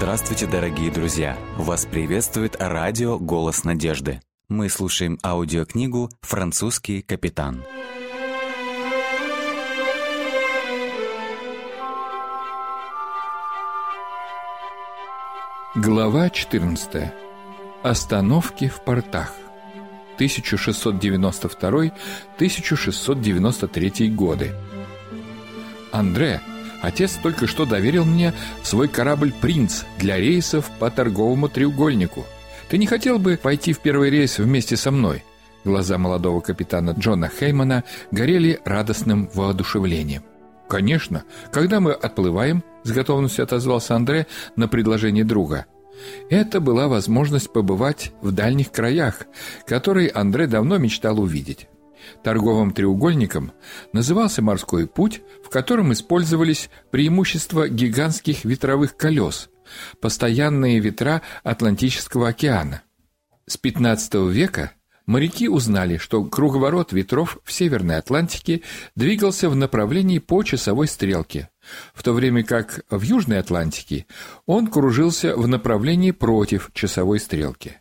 Здравствуйте, дорогие друзья! Вас приветствует радио «Голос надежды». Мы слушаем аудиокнигу «Французский капитан». Глава 14. Остановки в портах. 1692-1693 годы. Андре, отец только что доверил мне свой корабль «Принц» для рейсов по торговому треугольнику. Ты не хотел бы пойти в первый рейс вместе со мной? Глаза молодого капитана Джона Хеймана горели радостным воодушевлением. «Конечно. Когда мы отплываем?» — с готовностью отозвался Андре на предложение друга. Это была возможность побывать в дальних краях, которые Андре давно мечтал увидеть. Торговым треугольником назывался морской путь, в котором использовались преимущества гигантских ветровых колес, постоянные ветра Атлантического океана. С XV века моряки узнали, что круговорот ветров в Северной Атлантике двигался в направлении по часовой стрелке, в то время как в Южной Атлантике он кружился в направлении против часовой стрелки.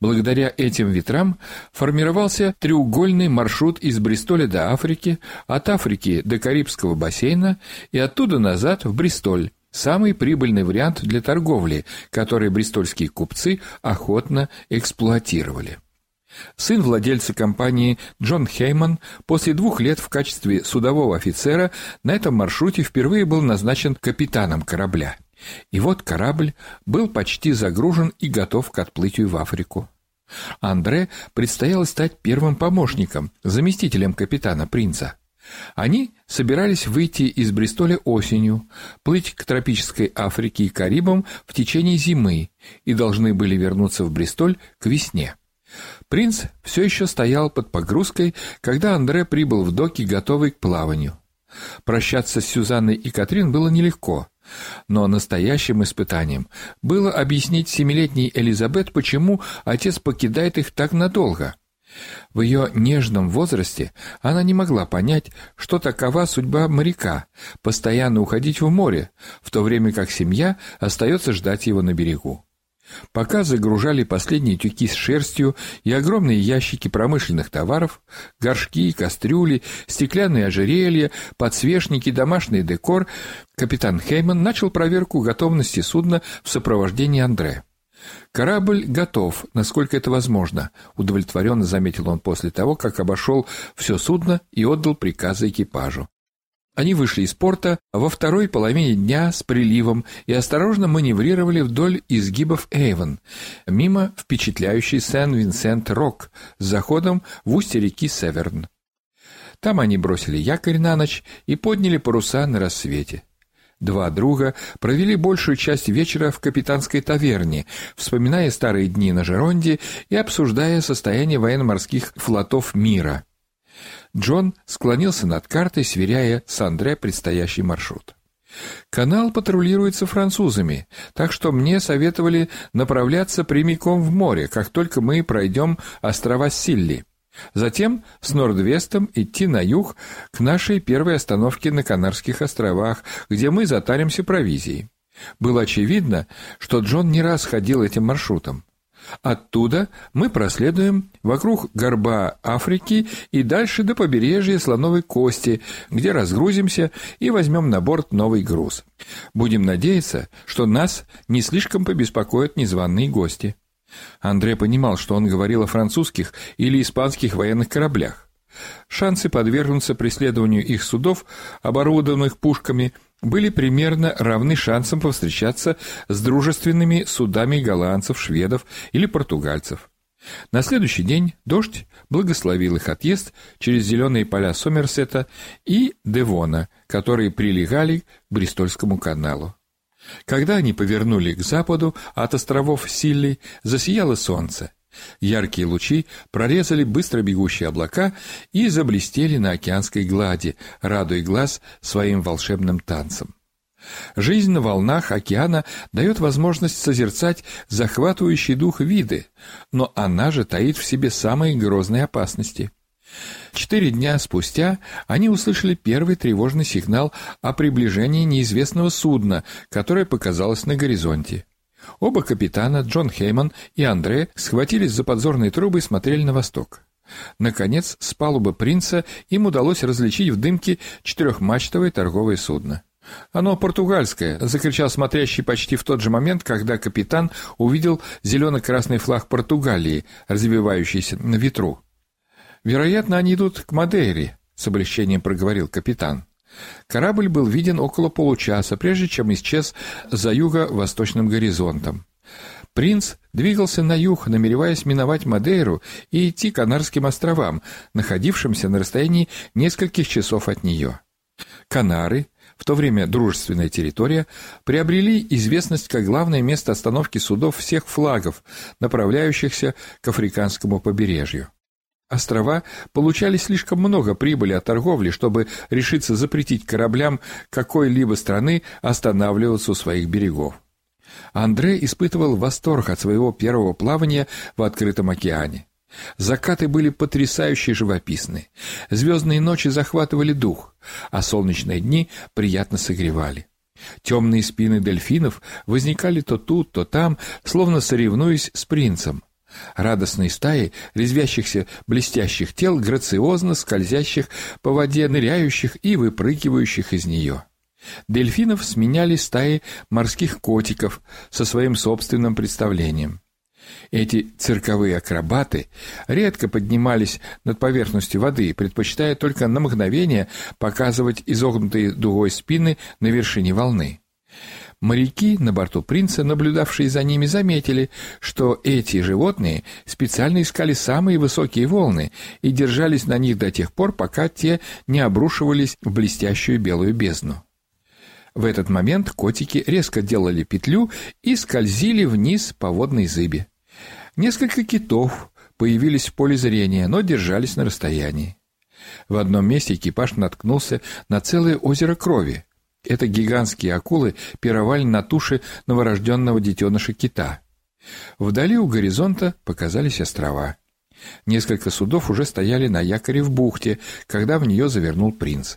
Благодаря этим ветрам формировался треугольный маршрут из Бристоля до Африки, от Африки до Карибского бассейна и оттуда назад в Бристоль, самый прибыльный вариант для торговли, который бристольские купцы охотно эксплуатировали. Сын владельца компании Джон Хейман после двух лет в качестве судового офицера на этом маршруте впервые был назначен капитаном корабля – и вот корабль был почти загружен и готов к отплытию в Африку. Андре предстояло стать первым помощником, заместителем капитана принца. Они собирались выйти из Бристоля осенью, плыть к тропической Африке и Карибам в течение зимы и должны были вернуться в Бристоль к весне. Принц все еще стоял под погрузкой, когда Андре прибыл в доки, готовый к плаванию. Прощаться с Сюзанной и Катрин было нелегко. Но настоящим испытанием было объяснить семилетней Элизабет, почему отец покидает их так надолго. В ее нежном возрасте она не могла понять, что такова судьба моряка – постоянно уходить в море, в то время как семья остается ждать его на берегу. Пока загружали последние тюки с шерстью и огромные ящики промышленных товаров, горшки, кастрюли, стеклянные ожерелья, подсвечники, домашний декор, капитан Хейман начал проверку готовности судна в сопровождении Андре. «Корабль готов, насколько это возможно», — удовлетворенно заметил он после того, как обошел все судно и отдал приказы экипажу. Они вышли из порта во второй половине дня с приливом и осторожно маневрировали вдоль изгибов Эйвен, мимо впечатляющей Сен-Винсент-Рок с заходом в устье реки Северн. Там они бросили якорь на ночь и подняли паруса на рассвете. Два друга провели большую часть вечера в капитанской таверне, вспоминая старые дни на Жеронде и обсуждая состояние военно-морских флотов мира – Джон склонился над картой, сверяя с Андре предстоящий маршрут. Канал патрулируется французами, так что мне советовали направляться прямиком в море, как только мы пройдем острова Силли. Затем с Нордвестом идти на юг к нашей первой остановке на Канарских островах, где мы затаримся провизией. Было очевидно, что Джон не раз ходил этим маршрутом. Оттуда мы проследуем вокруг горба Африки и дальше до побережья Слоновой Кости, где разгрузимся и возьмем на борт новый груз. Будем надеяться, что нас не слишком побеспокоят незваные гости. Андре понимал, что он говорил о французских или испанских военных кораблях. Шансы подвергнуться преследованию их судов, оборудованных пушками – были примерно равны шансам повстречаться с дружественными судами голландцев, шведов или португальцев. На следующий день дождь благословил их отъезд через зеленые поля Сомерсета и Девона, которые прилегали к Бристольскому каналу. Когда они повернули к западу от островов Силли, засияло солнце. Яркие лучи прорезали быстро бегущие облака и заблестели на океанской глади, радуя глаз своим волшебным танцем. Жизнь на волнах океана дает возможность созерцать захватывающий дух виды, но она же таит в себе самые грозные опасности. Четыре дня спустя они услышали первый тревожный сигнал о приближении неизвестного судна, которое показалось на горизонте. Оба капитана, Джон Хейман и Андре, схватились за подзорные трубы и смотрели на восток. Наконец, с палубы принца им удалось различить в дымке четырехмачтовое торговое судно. «Оно португальское!» — закричал смотрящий почти в тот же момент, когда капитан увидел зелено-красный флаг Португалии, развивающийся на ветру. «Вероятно, они идут к Мадейре», — с облегчением проговорил капитан. Корабль был виден около получаса, прежде чем исчез за юго-восточным горизонтом. Принц двигался на юг, намереваясь миновать Мадейру и идти к Канарским островам, находившимся на расстоянии нескольких часов от нее. Канары, в то время дружественная территория, приобрели известность как главное место остановки судов всех флагов, направляющихся к африканскому побережью. Острова получали слишком много прибыли от торговли, чтобы решиться запретить кораблям какой-либо страны останавливаться у своих берегов. Андре испытывал восторг от своего первого плавания в открытом океане. Закаты были потрясающе живописны, звездные ночи захватывали дух, а солнечные дни приятно согревали. Темные спины дельфинов возникали то тут, то там, словно соревнуясь с принцем. Радостные стаи резвящихся блестящих тел, грациозно скользящих по воде, ныряющих и выпрыгивающих из нее. Дельфинов сменяли стаи морских котиков со своим собственным представлением. Эти цирковые акробаты редко поднимались над поверхностью воды, предпочитая только на мгновение показывать изогнутые дугой спины на вершине волны. Моряки на борту принца, наблюдавшие за ними, заметили, что эти животные специально искали самые высокие волны и держались на них до тех пор, пока те не обрушивались в блестящую белую бездну. В этот момент котики резко делали петлю и скользили вниз по водной зыбе. Несколько китов появились в поле зрения, но держались на расстоянии. В одном месте экипаж наткнулся на целое озеро крови. Это гигантские акулы пировали на туше новорожденного детеныша кита. Вдали у горизонта показались острова. Несколько судов уже стояли на якоре в бухте, когда в нее завернул принц.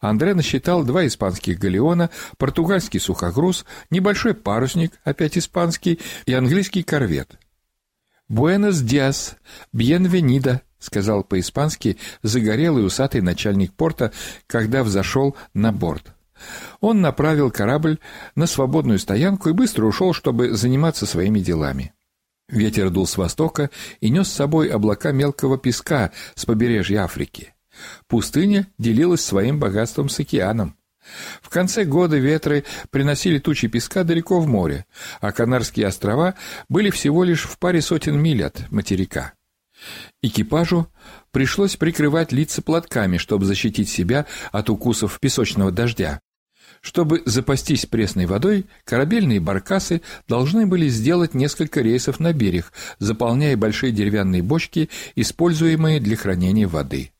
Андре насчитал два испанских галеона, португальский сухогруз, небольшой парусник, опять испанский, и английский корвет. «Буэнос диас, бьенвенида», — сказал по-испански загорелый усатый начальник порта, когда взошел на борт. Он направил корабль на свободную стоянку и быстро ушел, чтобы заниматься своими делами. Ветер дул с востока и нес с собой облака мелкого песка с побережья Африки. Пустыня делилась своим богатством с океаном. В конце года ветры приносили тучи песка далеко в море, а Канарские острова были всего лишь в паре сотен миль от материка. Экипажу пришлось прикрывать лица платками, чтобы защитить себя от укусов песочного дождя. Чтобы запастись пресной водой, корабельные баркасы должны были сделать несколько рейсов на берег, заполняя большие деревянные бочки, используемые для хранения воды.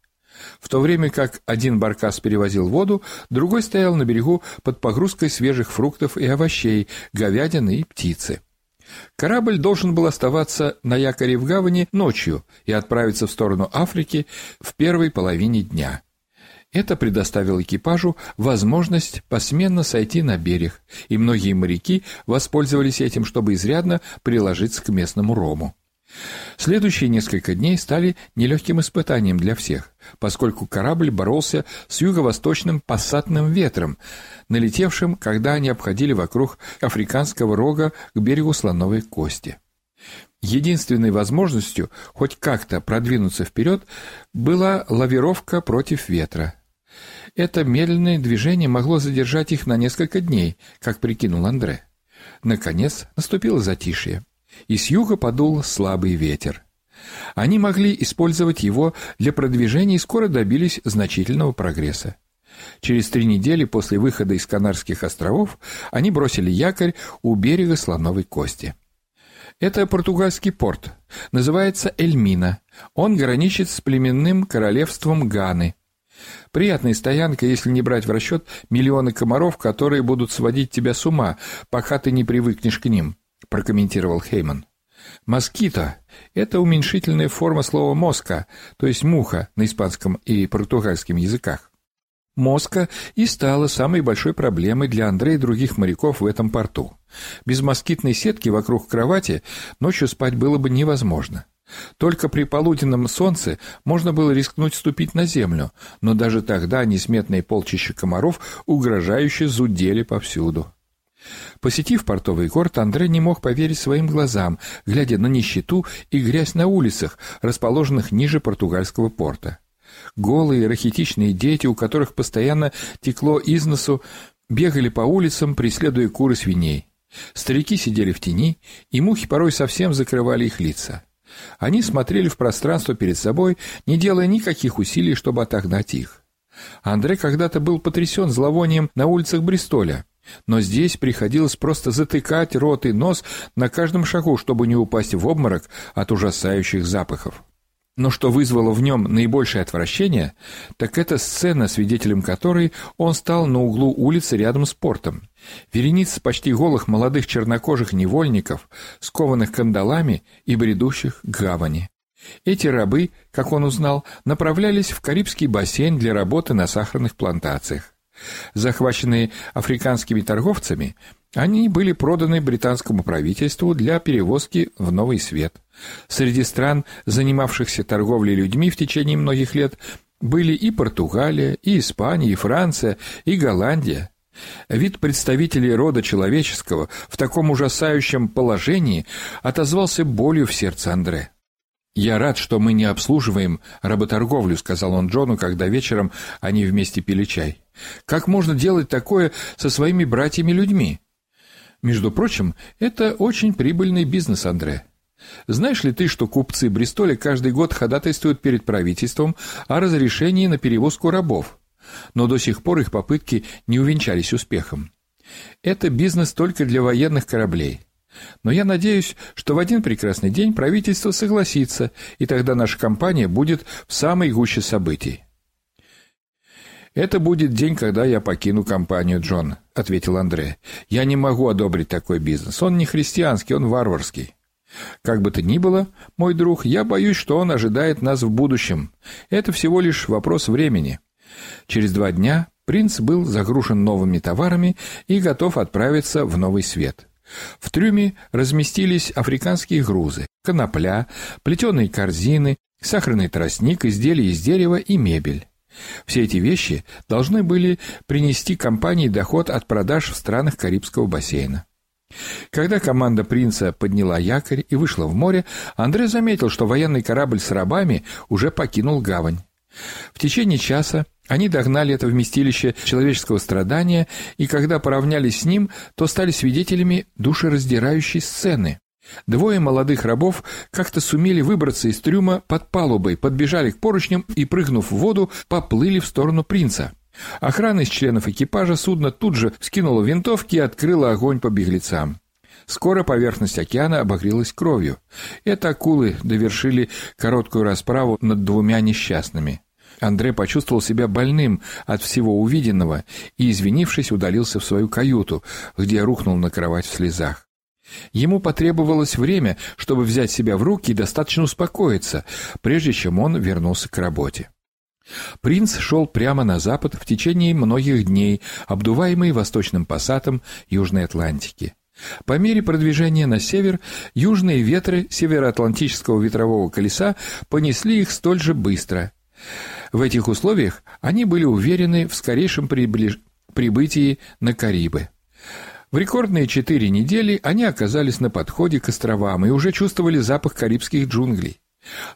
В то время как один баркас перевозил воду, другой стоял на берегу под погрузкой свежих фруктов и овощей, говядины и птицы. Корабль должен был оставаться на якоре в гавани ночью и отправиться в сторону Африки в первой половине дня. Это предоставило экипажу возможность посменно сойти на берег, и многие моряки воспользовались этим, чтобы изрядно приложиться к местному рому. Следующие несколько дней стали нелегким испытанием для всех, поскольку корабль боролся с юго-восточным пассатным ветром, налетевшим, когда они обходили вокруг африканского рога к берегу слоновой кости. Единственной возможностью хоть как-то продвинуться вперед была лавировка против ветра. Это медленное движение могло задержать их на несколько дней, как прикинул Андре. Наконец наступило затишье, и с юга подул слабый ветер. Они могли использовать его для продвижения и скоро добились значительного прогресса. Через три недели после выхода из Канарских островов они бросили якорь у берега Слоновой Кости. Это португальский порт, называется Эльмина. Он граничит с племенным королевством Ганы. Приятная стоянка, если не брать в расчет миллионы комаров, которые будут сводить тебя с ума, пока ты не привыкнешь к ним, прокомментировал Хейман. Москито – это уменьшительная форма слова «моска», то есть «муха» на испанском и португальском языках. Моска и стала самой большой проблемой для Андрея и других моряков в этом порту. Без москитной сетки вокруг кровати ночью спать было бы невозможно. Только при полуденном солнце можно было рискнуть ступить на землю, но даже тогда несметные полчища комаров угрожающе зудели повсюду. Посетив портовый город, Андре не мог поверить своим глазам, глядя на нищету и грязь на улицах, расположенных ниже португальского порта. Голые, рахитичные дети, у которых постоянно текло из носу, бегали по улицам, преследуя куры свиней. Старики сидели в тени, и мухи порой совсем закрывали их лица. Они смотрели в пространство перед собой, не делая никаких усилий, чтобы отогнать их. Андре когда-то был потрясен зловонием на улицах Бристоля, но здесь приходилось просто затыкать рот и нос на каждом шагу, чтобы не упасть в обморок от ужасающих запахов. Но что вызвало в нем наибольшее отвращение, так это сцена, свидетелем которой он стал на углу улицы рядом с портом. Вереница почти голых молодых чернокожих невольников, скованных кандалами и бредущих к гавани. Эти рабы, как он узнал, направлялись в Карибский бассейн для работы на сахарных плантациях. Захваченные африканскими торговцами, они были проданы британскому правительству для перевозки в Новый Свет. Среди стран, занимавшихся торговлей людьми в течение многих лет, были и Португалия, и Испания, и Франция, и Голландия. Вид представителей рода человеческого в таком ужасающем положении отозвался болью в сердце Андре. «Я рад, что мы не обслуживаем работорговлю», — сказал он Джону, когда вечером они вместе пили чай. «Как можно делать такое со своими братьями-людьми?» «Между прочим, это очень прибыльный бизнес, Андре. Знаешь ли ты, что купцы Бристоля каждый год ходатайствуют перед правительством о разрешении на перевозку рабов, но до сих пор их попытки не увенчались успехом? Это бизнес только для военных кораблей». Но я надеюсь, что в один прекрасный день правительство согласится, и тогда наша компания будет в самой гуще событий. «Это будет день, когда я покину компанию, Джон», — ответил Андре. «Я не могу одобрить такой бизнес. Он не христианский, он варварский». «Как бы то ни было, мой друг, я боюсь, что он ожидает нас в будущем. Это всего лишь вопрос времени». Через два дня принц был загружен новыми товарами и готов отправиться в новый свет. В трюме разместились африканские грузы, конопля, плетеные корзины, сахарный тростник, изделия из дерева и мебель. Все эти вещи должны были принести компании доход от продаж в странах Карибского бассейна. Когда команда принца подняла якорь и вышла в море, Андрей заметил, что военный корабль с рабами уже покинул гавань. В течение часа они догнали это вместилище человеческого страдания, и когда поравнялись с ним, то стали свидетелями душераздирающей сцены. Двое молодых рабов как-то сумели выбраться из трюма под палубой, подбежали к поручням и, прыгнув в воду, поплыли в сторону принца. Охрана из членов экипажа судна тут же скинула винтовки и открыла огонь по беглецам. Скоро поверхность океана обогрелась кровью. Это акулы довершили короткую расправу над двумя несчастными. Андре почувствовал себя больным от всего увиденного и, извинившись, удалился в свою каюту, где рухнул на кровать в слезах. Ему потребовалось время, чтобы взять себя в руки и достаточно успокоиться, прежде чем он вернулся к работе. Принц шел прямо на запад в течение многих дней, обдуваемый восточным пассатом Южной Атлантики. По мере продвижения на север, южные ветры североатлантического ветрового колеса понесли их столь же быстро. В этих условиях они были уверены в скорейшем приближ... прибытии на Карибы. В рекордные четыре недели они оказались на подходе к островам и уже чувствовали запах карибских джунглей.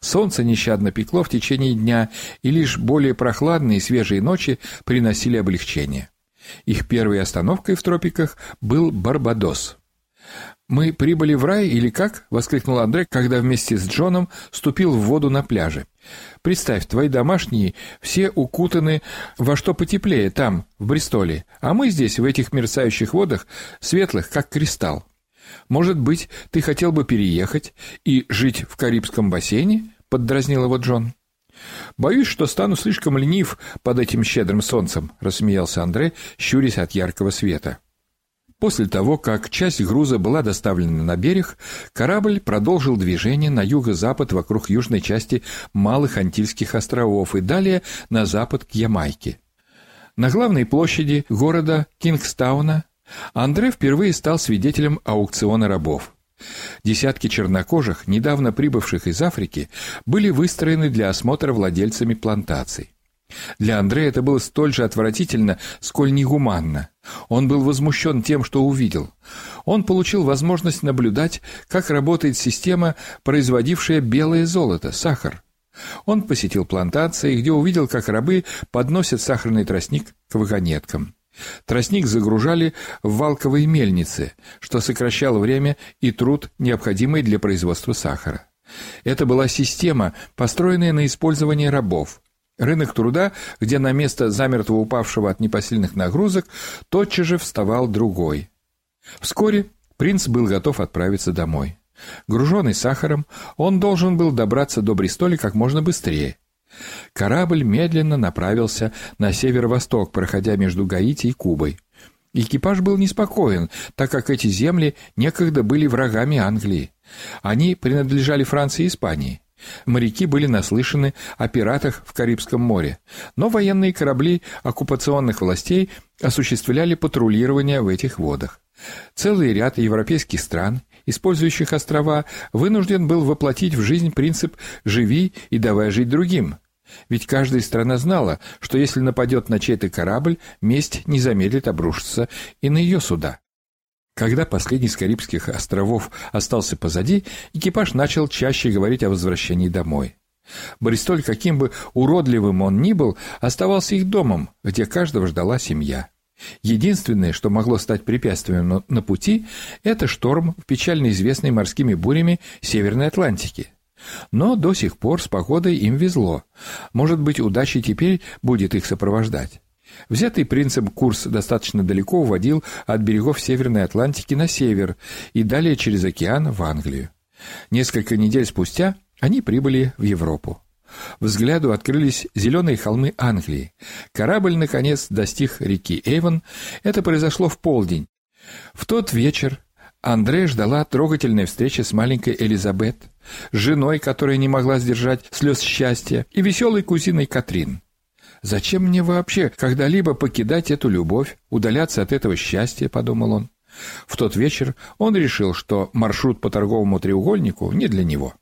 Солнце нещадно пекло в течение дня, и лишь более прохладные и свежие ночи приносили облегчение. Их первой остановкой в тропиках был Барбадос. «Мы прибыли в рай или как?» — воскликнул Андрей, когда вместе с Джоном ступил в воду на пляже. «Представь, твои домашние все укутаны во что потеплее там, в Бристоле, а мы здесь, в этих мерцающих водах, светлых, как кристалл. Может быть, ты хотел бы переехать и жить в Карибском бассейне?» — поддразнил его Джон. «Боюсь, что стану слишком ленив под этим щедрым солнцем», — рассмеялся Андрей, щурясь от яркого света. После того, как часть груза была доставлена на берег, корабль продолжил движение на юго-запад вокруг южной части Малых Антильских островов и далее на запад к Ямайке. На главной площади города Кингстауна Андре впервые стал свидетелем аукциона рабов. Десятки чернокожих, недавно прибывших из Африки, были выстроены для осмотра владельцами плантаций. Для Андрея это было столь же отвратительно, сколь негуманно. Он был возмущен тем, что увидел. Он получил возможность наблюдать, как работает система, производившая белое золото, сахар. Он посетил плантации, где увидел, как рабы подносят сахарный тростник к вагонеткам. Тростник загружали в валковые мельницы, что сокращало время и труд, необходимый для производства сахара. Это была система, построенная на использовании рабов. Рынок труда, где на место замертво упавшего от непосильных нагрузок тотчас же вставал другой. Вскоре принц был готов отправиться домой. Груженный сахаром, он должен был добраться до Бристоля как можно быстрее. Корабль медленно направился на северо-восток, проходя между Гаити и Кубой. Экипаж был неспокоен, так как эти земли некогда были врагами Англии. Они принадлежали Франции и Испании. Моряки были наслышаны о пиратах в Карибском море, но военные корабли оккупационных властей осуществляли патрулирование в этих водах. Целый ряд европейских стран, использующих острова, вынужден был воплотить в жизнь принцип «живи и давай жить другим», ведь каждая страна знала, что если нападет на чей-то корабль, месть не замедлит обрушиться и на ее суда. Когда последний из Карибских островов остался позади, экипаж начал чаще говорить о возвращении домой. Бристоль, каким бы уродливым он ни был, оставался их домом, где каждого ждала семья. Единственное, что могло стать препятствием на пути, это шторм печально известной морскими бурями Северной Атлантики. Но до сих пор с погодой им везло. Может быть, удача теперь будет их сопровождать. Взятый принцип курс достаточно далеко уводил от берегов Северной Атлантики на север и далее через океан в Англию. Несколько недель спустя они прибыли в Европу. Взгляду открылись зеленые холмы Англии. Корабль, наконец, достиг реки Эйвон. Это произошло в полдень. В тот вечер Андре ждала трогательная встреча с маленькой Элизабет, женой, которая не могла сдержать слез счастья, и веселой кузиной Катрин. «Зачем мне вообще когда-либо покидать эту любовь, удаляться от этого счастья?» — подумал он. В тот вечер он решил, что маршрут по торговому треугольнику не для него.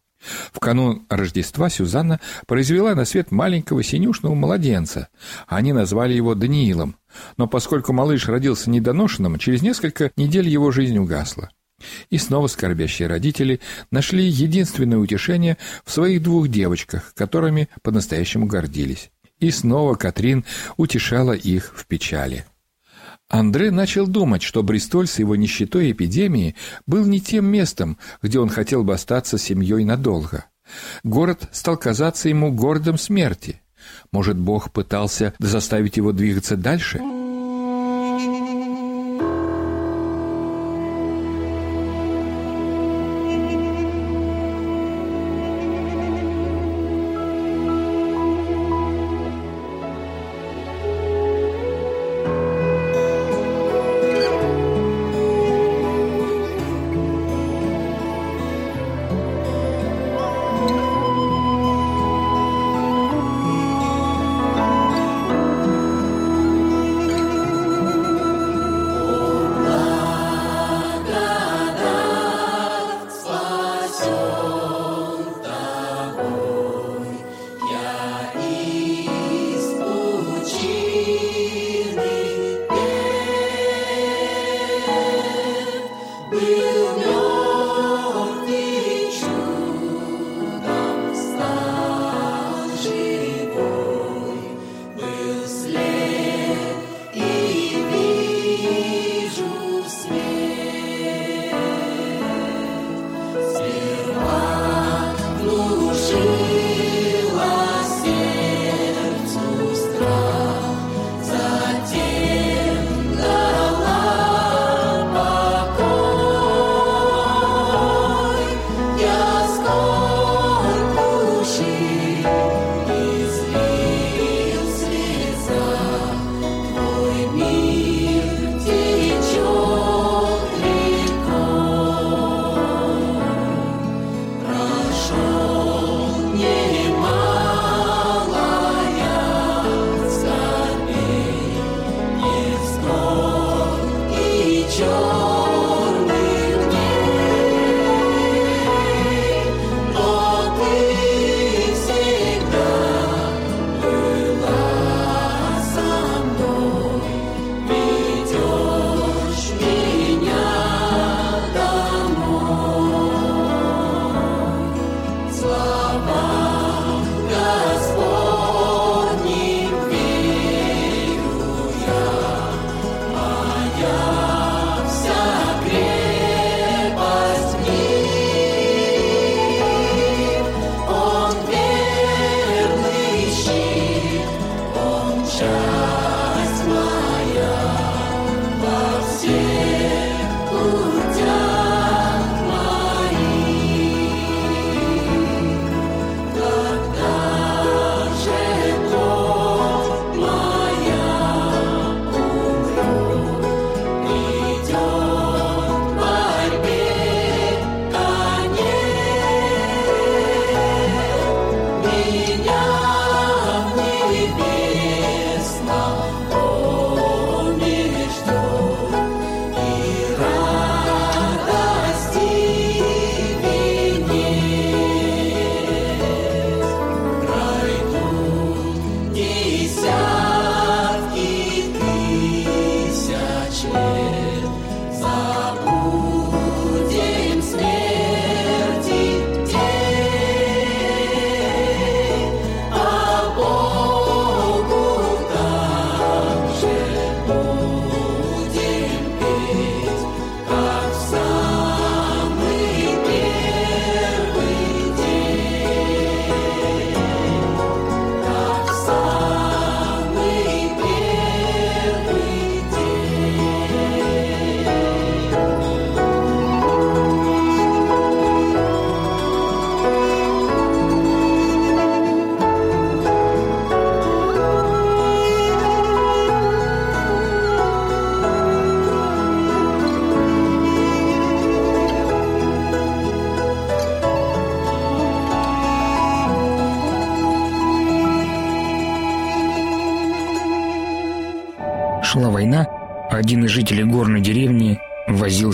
В канун Рождества Сюзанна произвела на свет маленького синюшного младенца. Они назвали его Даниилом. Но поскольку малыш родился недоношенным, через несколько недель его жизнь угасла. И снова скорбящие родители нашли единственное утешение в своих двух девочках, которыми по-настоящему гордились. И снова Катрин утешала их в печали. Андре начал думать, что Бристоль с его нищетой и эпидемией был не тем местом, где он хотел бы остаться семьей надолго. Город стал казаться ему городом смерти. Может, Бог пытался заставить его двигаться дальше?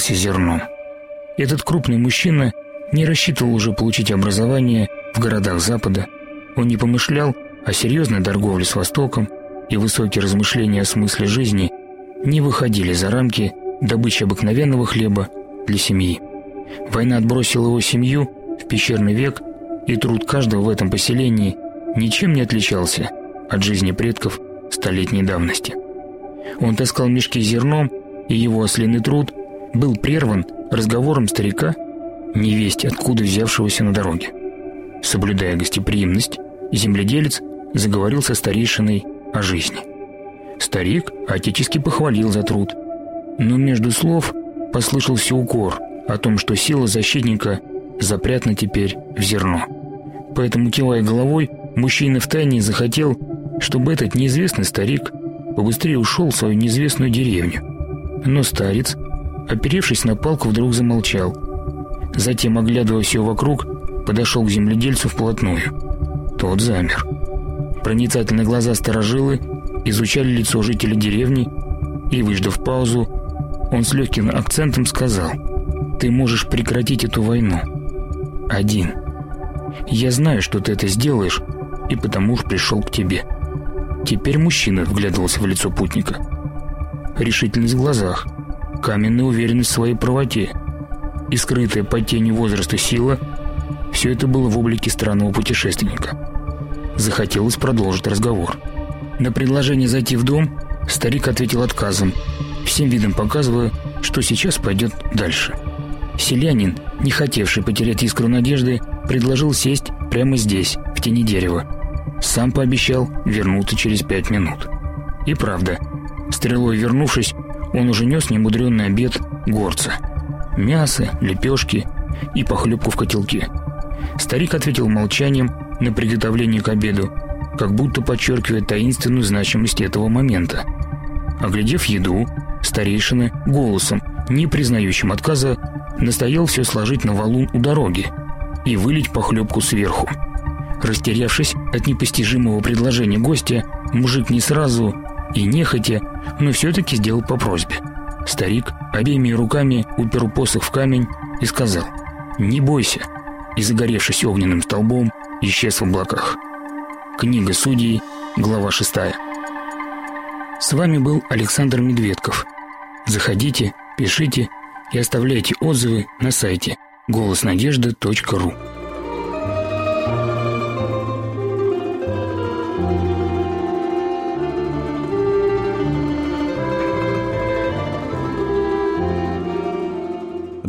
Возился зерном. Этот крупный мужчина не рассчитывал уже получить образование в городах Запада. Он не помышлял о серьезной торговле с Востоком, и высокие размышления о смысле жизни не выходили за рамки добычи обыкновенного хлеба для семьи. Война отбросила его семью в пещерный век, и труд каждого в этом поселении ничем не отличался от жизни предков столетней давности. Он таскал мешки с зерном, и его ослиный труд был прерван разговором старика, невесть откуда взявшегося на дороге. Соблюдая гостеприимность, земледелец заговорил со старейшиной о жизни. Старик отечески похвалил за труд, но между слов послышался укор о том, что сила защитника запрятана теперь в зерно. Поэтому, кивая головой, мужчина втайне захотел, чтобы этот неизвестный старик побыстрее ушел в свою неизвестную деревню. Но старец, оперевшись на палку, вдруг замолчал. Затем, оглядывая все вокруг, подошел к земледельцу вплотную. Тот замер. Проницательные глаза сторожилы изучали лицо жителя деревни, и, выждав паузу, он с легким акцентом сказал «Ты можешь прекратить эту войну. Один. Я знаю, что ты это сделаешь, и потому уж пришел к тебе». Теперь мужчина вглядывался в лицо путника. Решительность в глазах, каменная уверенность в своей правоте и скрытая под тенью возраста сила – все это было в облике странного путешественника. Захотелось продолжить разговор. На предложение зайти в дом старик ответил отказом, всем видом показывая, что сейчас пойдет дальше. Селянин, не хотевший потерять искру надежды, предложил сесть прямо здесь, в тени дерева. Сам пообещал вернуться через пять минут. И правда, стрелой вернувшись, он уже нес немудренный обед горца. Мясо, лепешки и похлебку в котелке. Старик ответил молчанием на приготовление к обеду, как будто подчеркивая таинственную значимость этого момента. Оглядев еду, старейшина голосом, не признающим отказа, настоял все сложить на валун у дороги и вылить похлебку сверху. Растерявшись от непостижимого предложения гостя, мужик не сразу и нехотя, но все-таки сделал по просьбе. Старик обеими руками упер посох в камень и сказал «Не бойся», и, загоревшись огненным столбом, исчез в облаках. Книга судей, глава 6. С вами был Александр Медведков. Заходите, пишите и оставляйте отзывы на сайте голоснадежды.ру.